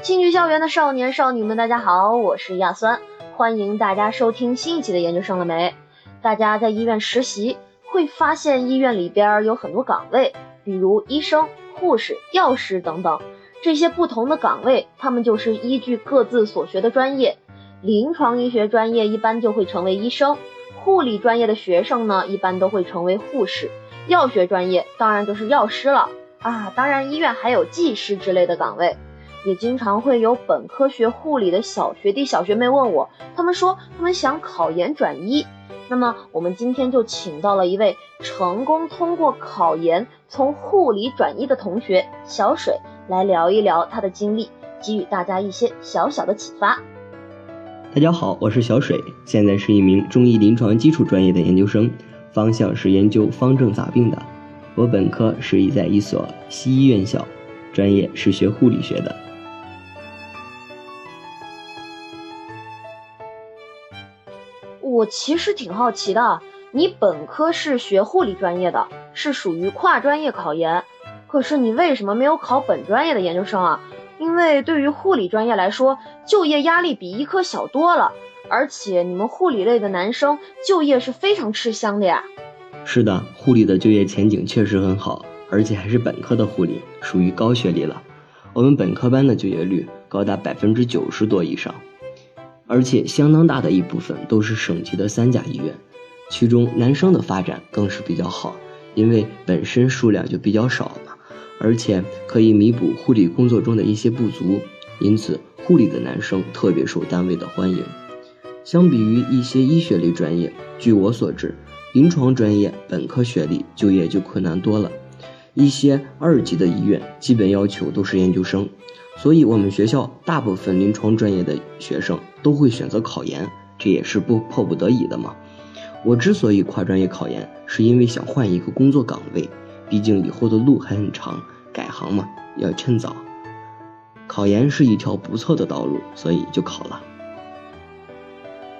青桔校园的少年少女们，大家好，我是亚酸，欢迎大家收听新一期的研究生了没？大家在医院实习会发现医院里边有很多岗位，比如医生、护士、药师等等，这些不同的岗位，他们就是依据各自所学的专业，临床医学专业一般就会成为医生，护理专业的学生呢，一般都会成为护士，药学专业当然就是药师了啊，当然医院还有技师之类的岗位。也经常会有本科学护理的小学弟小学妹问我，他们说他们想考研转医。那么我们今天就请到了一位成功通过考研从护理转医的同学小水，来聊一聊他的经历，给予大家一些小小的启发。大家好，我是小水，现在是一名中医临床基础专业的研究生，方向是研究方正杂病的。我本科是在一所西医院校，专业是学护理学的。我其实挺好奇的，你本科是学护理专业的，是属于跨专业考研，可是你为什么没有考本专业的研究生啊？因为对于护理专业来说，就业压力比医科小多了，而且你们护理类的男生就业是非常吃香的呀。是的，护理的就业前景确实很好，而且还是本科的护理，属于高学历了。我们本科班的就业率高达百分之九十多以上。而且相当大的一部分都是省级的三甲医院，其中男生的发展更是比较好，因为本身数量就比较少嘛，而且可以弥补护理工作中的一些不足，因此护理的男生特别受单位的欢迎。相比于一些医学类专业，据我所知，临床专业本科学历就业就困难多了，一些二级的医院基本要求都是研究生。所以，我们学校大部分临床专业的学生都会选择考研，这也是不迫不得已的嘛。我之所以跨专业考研，是因为想换一个工作岗位，毕竟以后的路还很长，改行嘛要趁早。考研是一条不错的道路，所以就考了。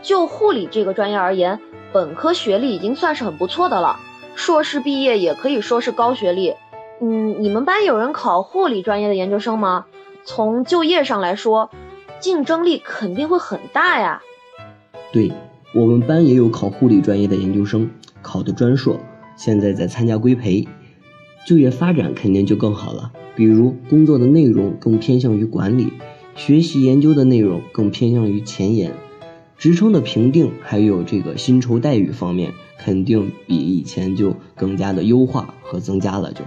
就护理这个专业而言，本科学历已经算是很不错的了，硕士毕业也可以说是高学历。嗯，你们班有人考护理专业的研究生吗？从就业上来说，竞争力肯定会很大呀。对我们班也有考护理专业的研究生，考的专硕，现在在参加规培，就业发展肯定就更好了。比如工作的内容更偏向于管理，学习研究的内容更偏向于前沿，职称的评定还有这个薪酬待遇方面，肯定比以前就更加的优化和增加了。就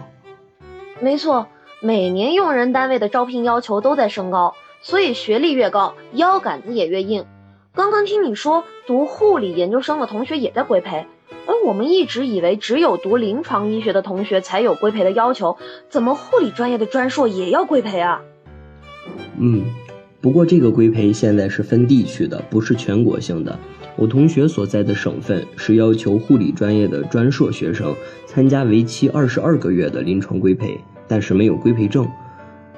没错。每年用人单位的招聘要求都在升高，所以学历越高，腰杆子也越硬。刚刚听你说读护理研究生的同学也在规培，而我们一直以为只有读临床医学的同学才有规培的要求，怎么护理专业的专硕也要规培啊？嗯，不过这个规培现在是分地区的，不是全国性的。我同学所在的省份是要求护理专业的专硕学生参加为期二十二个月的临床规培。但是没有规培证，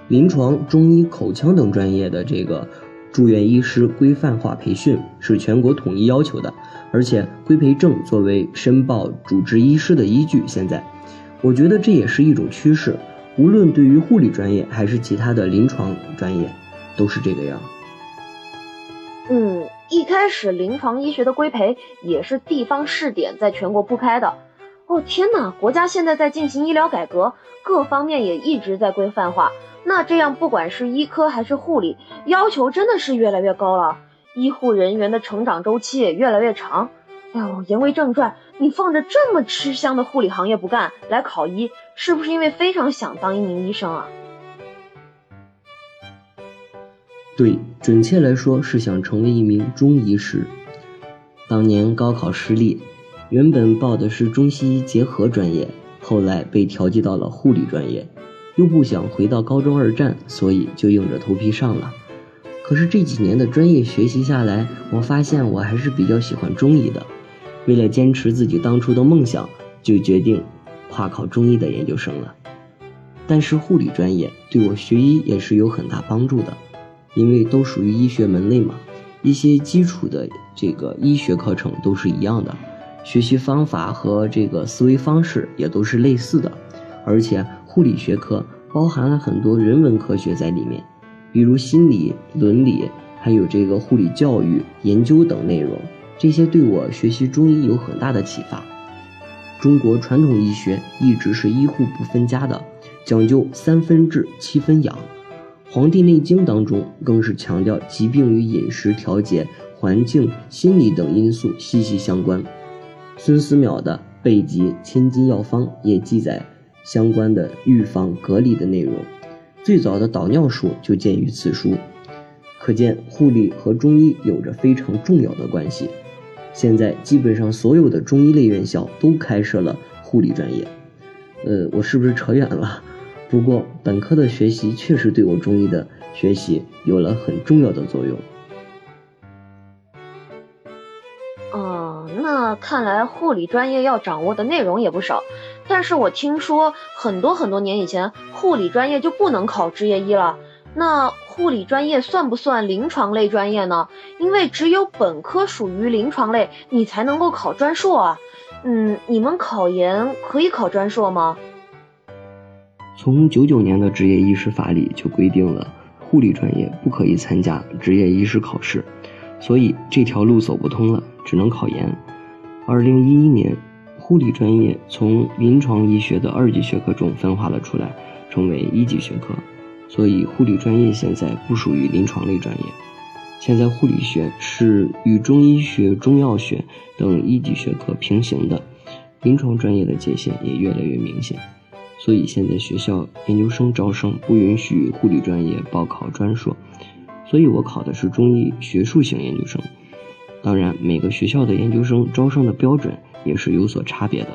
临床、中医、口腔等专业的这个住院医师规范化培训是全国统一要求的，而且规培证作为申报主治医师的依据。现在，我觉得这也是一种趋势，无论对于护理专业还是其他的临床专业，都是这个样。嗯，一开始临床医学的规培也是地方试点在全国铺开的。哦天哪！国家现在在进行医疗改革，各方面也一直在规范化。那这样，不管是医科还是护理，要求真的是越来越高了。医护人员的成长周期也越来越长。哎呦，言归正传，你放着这么吃香的护理行业不干，来考医，是不是因为非常想当一名医生啊？对，准确来说是想成为一名中医师。当年高考失利。原本报的是中西医结合专业，后来被调剂到了护理专业，又不想回到高中二战，所以就硬着头皮上了。可是这几年的专业学习下来，我发现我还是比较喜欢中医的。为了坚持自己当初的梦想，就决定跨考中医的研究生了。但是护理专业对我学医也是有很大帮助的，因为都属于医学门类嘛，一些基础的这个医学课程都是一样的。学习方法和这个思维方式也都是类似的，而且护理学科包含了很多人文科学在里面，比如心理、伦理，还有这个护理教育、研究等内容，这些对我学习中医有很大的启发。中国传统医学一直是医护不分家的，讲究三分治七分养，《黄帝内经》当中更是强调疾病与饮食调节、环境、心理等因素息息相关。孙思邈的《备急千金药方》也记载相关的预防隔离的内容，最早的导尿术就见于此书，可见护理和中医有着非常重要的关系。现在基本上所有的中医类院校都开设了护理专业，呃，我是不是扯远了？不过本科的学习确实对我中医的学习有了很重要的作用。那看来护理专业要掌握的内容也不少。但是我听说很多很多年以前，护理专业就不能考执业医了。那护理专业算不算临床类专业呢？因为只有本科属于临床类，你才能够考专硕啊。嗯，你们考研可以考专硕吗？从九九年的执业医师法里就规定了，护理专业不可以参加执业医师考试，所以这条路走不通了，只能考研。二零一一年，护理专业从临床医学的二级学科中分化了出来，成为一级学科。所以，护理专业现在不属于临床类专业。现在，护理学是与中医学、中药学等一级学科平行的，临床专业的界限也越来越明显。所以，现在学校研究生招生不允许护理专业报考专硕。所以我考的是中医学术型研究生。当然，每个学校的研究生招生的标准也是有所差别的。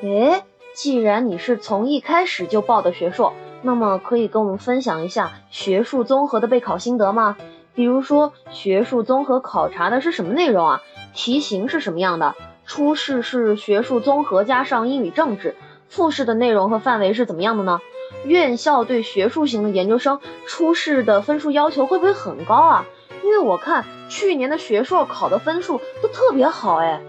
诶，既然你是从一开始就报的学硕。那么可以跟我们分享一下学术综合的备考心得吗？比如说学术综合考察的是什么内容啊？题型是什么样的？初试是学术综合加上英语政治，复试的内容和范围是怎么样的呢？院校对学术型的研究生初试的分数要求会不会很高啊？因为我看去年的学硕考的分数都特别好哎。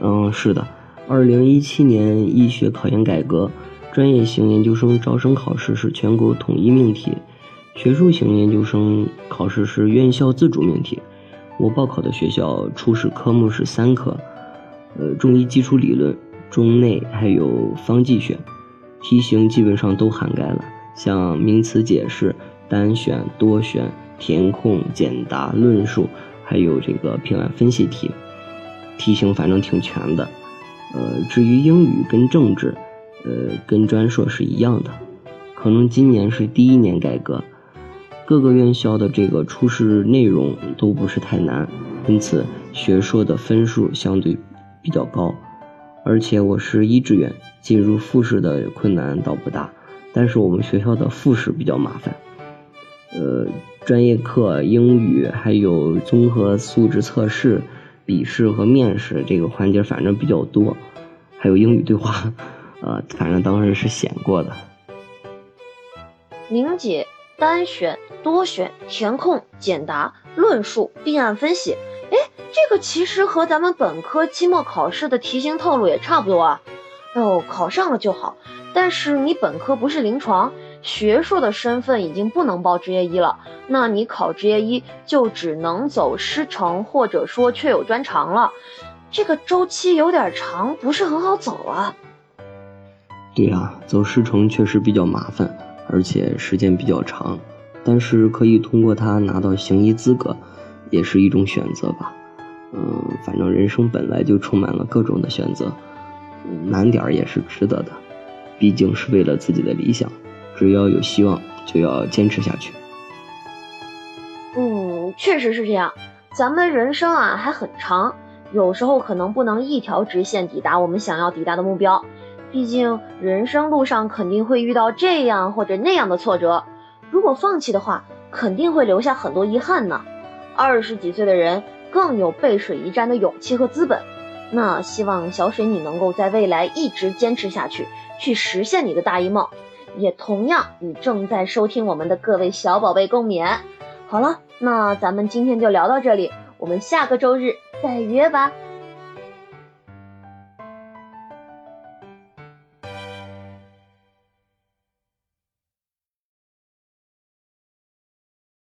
嗯，是的，二零一七年医学考研改革。专业型研究生招生考试是全国统一命题，学术型研究生考试是院校自主命题。我报考的学校初试科目是三科，呃，中医基础理论、中内还有方剂学，题型基本上都涵盖了，像名词解释、单选、多选、填空、简答、论述，还有这个评案分析题，题型反正挺全的。呃，至于英语跟政治。呃，跟专硕是一样的，可能今年是第一年改革，各个院校的这个初试内容都不是太难，因此学硕的分数相对比较高。而且我是一志愿，进入复试的困难倒不大，但是我们学校的复试比较麻烦，呃，专业课、英语还有综合素质测试、笔试和面试这个环节反正比较多，还有英语对话。呃，反正当时是选过的。凝解、单选、多选、填空、简答、论述、并案分析，哎，这个其实和咱们本科期末考试的题型套路也差不多啊。哦，考上了就好。但是你本科不是临床，学硕的身份已经不能报执业医了，那你考执业医就只能走师承或者说确有专长了。这个周期有点长，不是很好走啊。对啊，走师承确实比较麻烦，而且时间比较长，但是可以通过它拿到行医资格，也是一种选择吧。嗯，反正人生本来就充满了各种的选择，难点儿也是值得的，毕竟是为了自己的理想，只要有希望就要坚持下去。嗯，确实是这样，咱们人生啊还很长，有时候可能不能一条直线抵达我们想要抵达的目标。毕竟人生路上肯定会遇到这样或者那样的挫折，如果放弃的话，肯定会留下很多遗憾呢。二十几岁的人更有背水一战的勇气和资本。那希望小水你能够在未来一直坚持下去，去实现你的大一梦。也同样与正在收听我们的各位小宝贝共勉。好了，那咱们今天就聊到这里，我们下个周日再约吧。